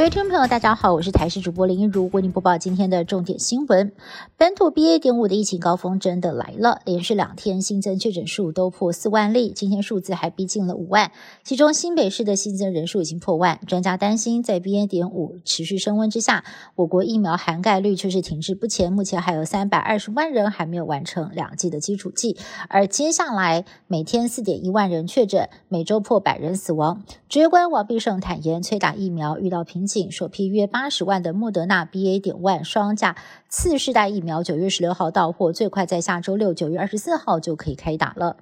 各位听众朋友，大家好，我是台视主播林一如，为您播报今天的重点新闻。本土 BA. 点五的疫情高峰真的来了，连续两天新增确诊数都破四万例，今天数字还逼近了五万，其中新北市的新增人数已经破万。专家担心，在 BA. 点五持续升温之下，我国疫苗涵盖率却是停滞不前，目前还有三百二十万人还没有完成两剂的基础剂，而接下来每天四点一万人确诊，每周破百人死亡。指挥官王必胜坦言，催打疫苗遇到瓶颈仅。首批约八十万的莫德纳 BA. 点万双价次世代疫苗，九月十六号到货，最快在下周六九月二十四号就可以开打了。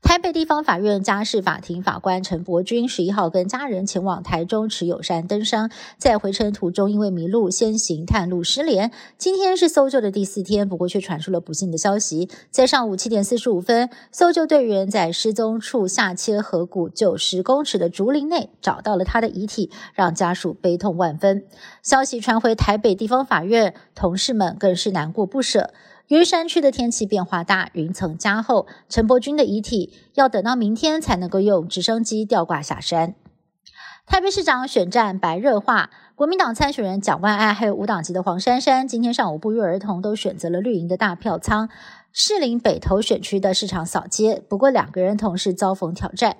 台北地方法院家事法庭法官陈伯君十一号跟家人前往台中持有山登山，在回程途中因为迷路先行探路失联。今天是搜救的第四天，不过却传出了不幸的消息，在上午七点四十五分，搜救队员在失踪处下切河谷九十公尺的竹林内找到了他的遗体，让家属悲痛万分。消息传回台北地方法院，同事们更是难过不舍。由于山区的天气变化大，云层加厚，陈伯钧的遗体要等到明天才能够用直升机吊挂下山。台北市长选战白热化，国民党参选人蒋万安还有无党籍的黄珊珊，今天上午不约而同都选择了绿营的大票仓。士林北投选区的市场扫街，不过两个人同时遭逢挑战。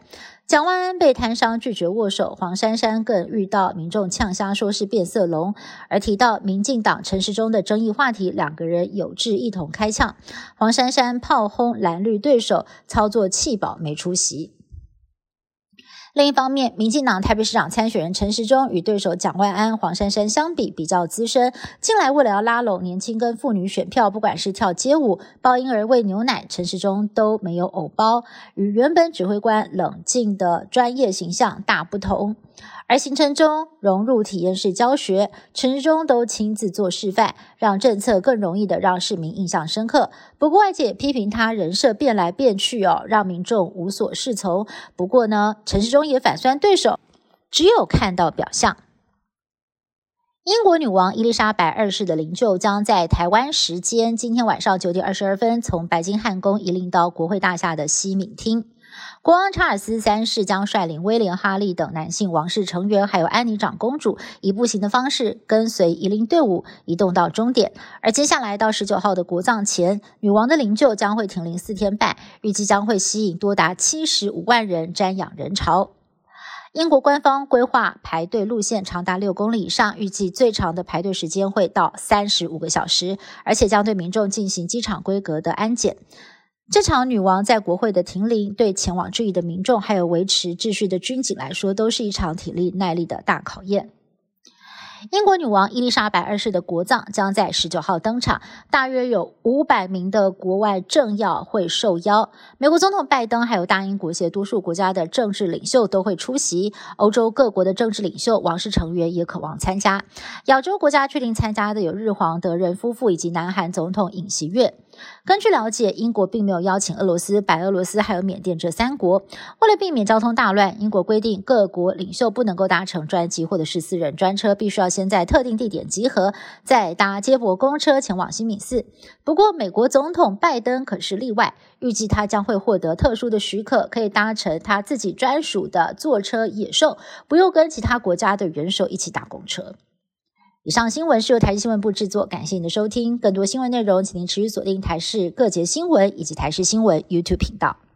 蒋万安被摊商拒绝握手，黄珊珊更遇到民众呛声，说是变色龙。而提到民进党陈时中的争议话题，两个人有志一同开呛。黄珊珊炮轰蓝绿对手，操作弃保没出席。另一方面，民进党台北市长参选人陈时中与对手蒋万安、黄珊珊相比比较资深，近来为了要拉拢年轻跟妇女选票，不管是跳街舞、抱婴儿、喂牛奶，陈时中都没有偶包，与原本指挥官冷静的专业形象大不同。而行程中融入体验式教学，陈时中都亲自做示范，让政策更容易的让市民印象深刻。不过外界批评他人设变来变去哦，让民众无所适从。不过呢，陈时中也反酸对手，只有看到表象。英国女王伊丽莎白二世的灵柩将在台湾时间今天晚上九点二十二分从白金汉宫移灵到国会大厦的西敏厅。国王查尔斯三世将率领威廉、哈利等男性王室成员，还有安妮长公主，以步行的方式跟随移灵队伍移动到终点。而接下来到十九号的国葬前，女王的灵柩将会停灵四天半，预计将会吸引多达七十五万人瞻仰人潮。英国官方规划排队路线长达六公里以上，预计最长的排队时间会到三十五个小时，而且将对民众进行机场规格的安检。这场女王在国会的停灵，对前往质疑的民众，还有维持秩序的军警来说，都是一场体力耐力的大考验。英国女王伊丽莎白二世的国葬将在十九号登场，大约有五百名的国外政要会受邀。美国总统拜登还有大英国协多数国家的政治领袖都会出席，欧洲各国的政治领袖、王室成员也渴望参加。亚洲国家确定参加的有日皇德仁夫妇以及南韩总统尹锡悦。根据了解，英国并没有邀请俄罗斯、白俄罗斯还有缅甸这三国。为了避免交通大乱，英国规定各国领袖不能够搭乘专机或者是私人专车，必须要先在特定地点集合，再搭接驳公车前往新敏寺。不过，美国总统拜登可是例外，预计他将会获得特殊的许可，可以搭乘他自己专属的坐车“野兽”，不用跟其他国家的元首一起搭公车。以上新闻是由台视新闻部制作，感谢您的收听。更多新闻内容，请您持续锁定台视各节新闻以及台视新闻 YouTube 频道。